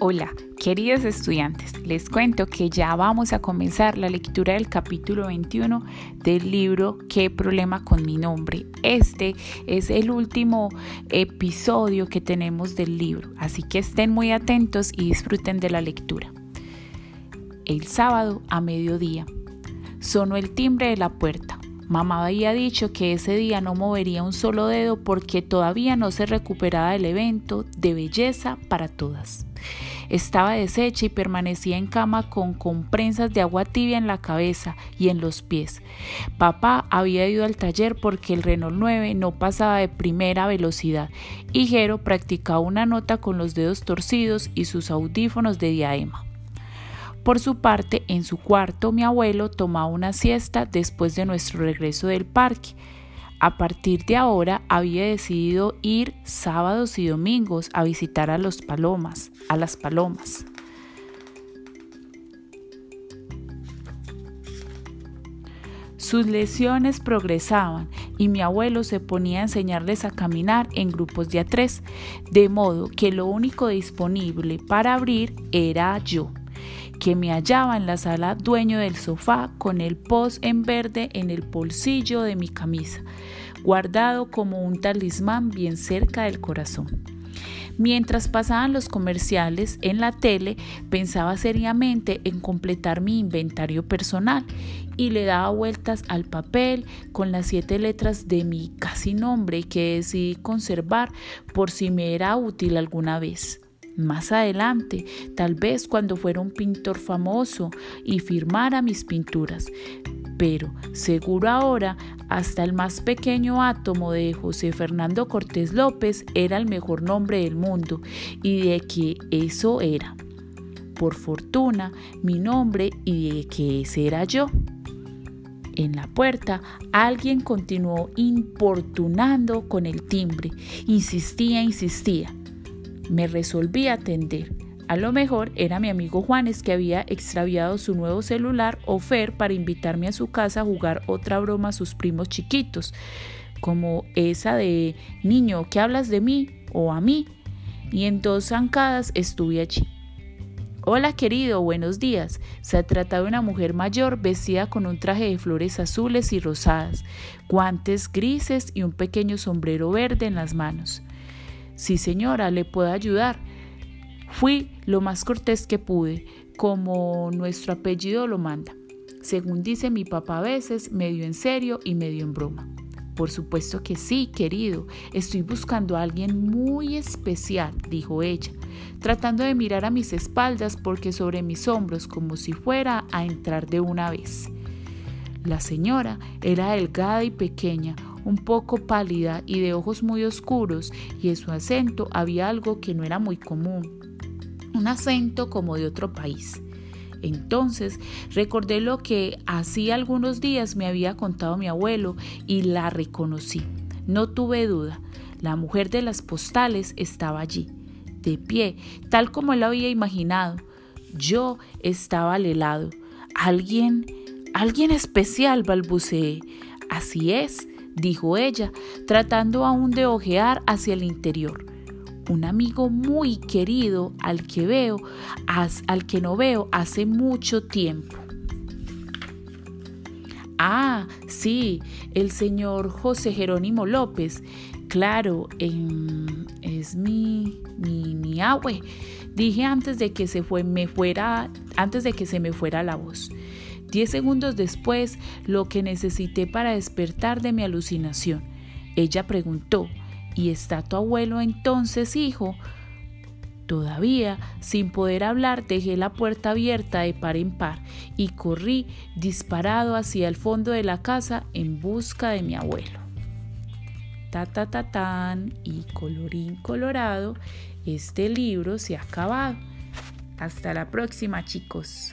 Hola, queridos estudiantes, les cuento que ya vamos a comenzar la lectura del capítulo 21 del libro ¿Qué problema con mi nombre? Este es el último episodio que tenemos del libro, así que estén muy atentos y disfruten de la lectura. El sábado a mediodía sonó el timbre de la puerta. Mamá había dicho que ese día no movería un solo dedo porque todavía no se recuperaba del evento de belleza para todas. Estaba deshecha y permanecía en cama con comprensas de agua tibia en la cabeza y en los pies. Papá había ido al taller porque el Renault 9 no pasaba de primera velocidad y Jero practicaba una nota con los dedos torcidos y sus audífonos de diadema. Por su parte, en su cuarto, mi abuelo tomaba una siesta después de nuestro regreso del parque. A partir de ahora había decidido ir sábados y domingos a visitar a los palomas, a las palomas. Sus lesiones progresaban y mi abuelo se ponía a enseñarles a caminar en grupos de a tres, de modo que lo único disponible para abrir era yo que me hallaba en la sala dueño del sofá con el post en verde en el bolsillo de mi camisa, guardado como un talismán bien cerca del corazón. Mientras pasaban los comerciales en la tele, pensaba seriamente en completar mi inventario personal y le daba vueltas al papel con las siete letras de mi casi nombre que decidí conservar por si me era útil alguna vez. Más adelante, tal vez cuando fuera un pintor famoso y firmara mis pinturas. Pero seguro ahora, hasta el más pequeño átomo de José Fernando Cortés López era el mejor nombre del mundo y de que eso era. Por fortuna, mi nombre y de que ese era yo. En la puerta alguien continuó importunando con el timbre. Insistía, insistía. Me resolví a atender. A lo mejor era mi amigo Juanes que había extraviado su nuevo celular o Fer para invitarme a su casa a jugar otra broma a sus primos chiquitos, como esa de niño, ¿qué hablas de mí? o a mí. Y en dos zancadas estuve allí. Hola querido, buenos días. Se trata de una mujer mayor vestida con un traje de flores azules y rosadas, guantes grises y un pequeño sombrero verde en las manos. Sí, señora, le puedo ayudar. Fui lo más cortés que pude, como nuestro apellido lo manda. Según dice mi papá a veces, medio en serio y medio en broma. Por supuesto que sí, querido. Estoy buscando a alguien muy especial, dijo ella, tratando de mirar a mis espaldas porque sobre mis hombros como si fuera a entrar de una vez. La señora era delgada y pequeña, un poco pálida y de ojos muy oscuros, y en su acento había algo que no era muy común, un acento como de otro país. Entonces recordé lo que hacía algunos días me había contado mi abuelo y la reconocí. No tuve duda, la mujer de las postales estaba allí, de pie, tal como él había imaginado. Yo estaba al helado. Alguien, alguien especial, balbuceé. Así es, dijo ella, tratando aún de ojear hacia el interior. Un amigo muy querido al que veo, al que no veo hace mucho tiempo. Ah, sí, el señor José Jerónimo López. Claro, es mi, mi, mi abue. Dije antes de que se fue, me fuera, antes de que se me fuera la voz. Diez segundos después, lo que necesité para despertar de mi alucinación. Ella preguntó, ¿y está tu abuelo entonces, hijo? Todavía, sin poder hablar, dejé la puerta abierta de par en par y corrí disparado hacia el fondo de la casa en busca de mi abuelo. Ta ta ta tan y colorín colorado, este libro se ha acabado. Hasta la próxima, chicos.